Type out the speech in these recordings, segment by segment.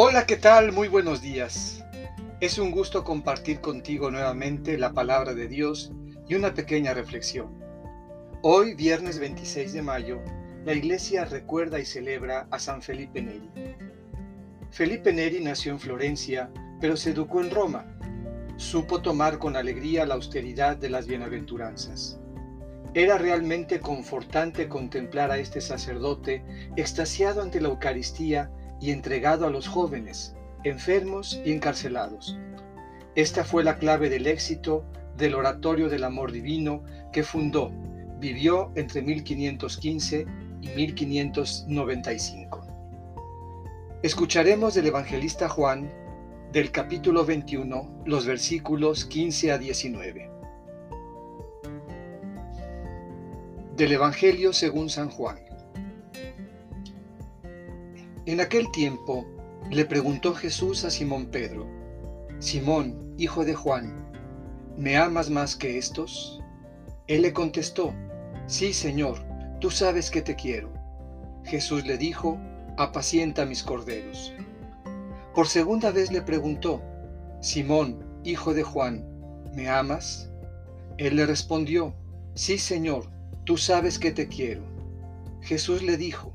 Hola, ¿qué tal? Muy buenos días. Es un gusto compartir contigo nuevamente la palabra de Dios y una pequeña reflexión. Hoy, viernes 26 de mayo, la iglesia recuerda y celebra a San Felipe Neri. Felipe Neri nació en Florencia, pero se educó en Roma. Supo tomar con alegría la austeridad de las bienaventuranzas. Era realmente confortante contemplar a este sacerdote extasiado ante la Eucaristía y entregado a los jóvenes, enfermos y encarcelados. Esta fue la clave del éxito del Oratorio del Amor Divino que fundó, vivió entre 1515 y 1595. Escucharemos del evangelista Juan del capítulo 21 los versículos 15 a 19. Del Evangelio según San Juan. En aquel tiempo le preguntó Jesús a Simón Pedro, Simón, hijo de Juan, ¿me amas más que estos? Él le contestó, Sí, Señor, tú sabes que te quiero. Jesús le dijo, apacienta mis corderos. Por segunda vez le preguntó, Simón, hijo de Juan, ¿me amas? Él le respondió, Sí, Señor, tú sabes que te quiero. Jesús le dijo,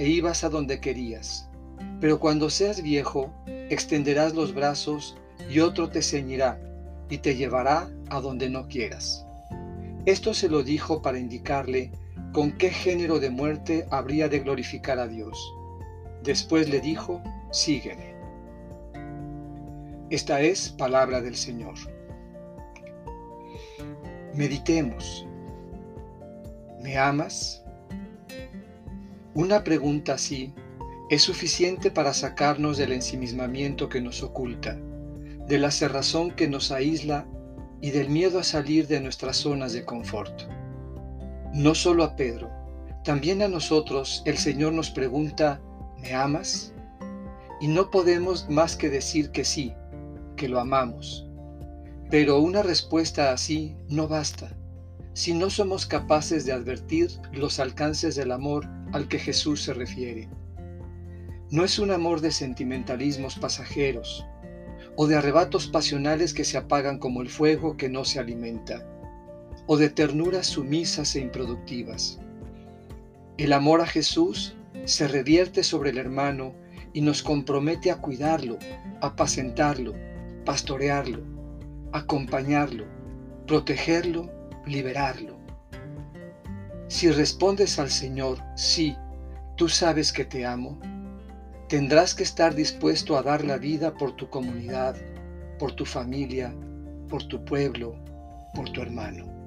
e ibas a donde querías. Pero cuando seas viejo, extenderás los brazos y otro te ceñirá y te llevará a donde no quieras. Esto se lo dijo para indicarle con qué género de muerte habría de glorificar a Dios. Después le dijo, sígueme. Esta es palabra del Señor. Meditemos. ¿Me amas? Una pregunta así es suficiente para sacarnos del ensimismamiento que nos oculta, de la cerrazón que nos aísla y del miedo a salir de nuestras zonas de confort. No solo a Pedro, también a nosotros el Señor nos pregunta, ¿me amas? Y no podemos más que decir que sí, que lo amamos. Pero una respuesta así no basta si no somos capaces de advertir los alcances del amor al que Jesús se refiere. No es un amor de sentimentalismos pasajeros o de arrebatos pasionales que se apagan como el fuego que no se alimenta, o de ternuras sumisas e improductivas. El amor a Jesús se revierte sobre el hermano y nos compromete a cuidarlo, apacentarlo, pastorearlo, acompañarlo, protegerlo, liberarlo. Si respondes al Señor, sí, tú sabes que te amo, tendrás que estar dispuesto a dar la vida por tu comunidad, por tu familia, por tu pueblo, por tu hermano.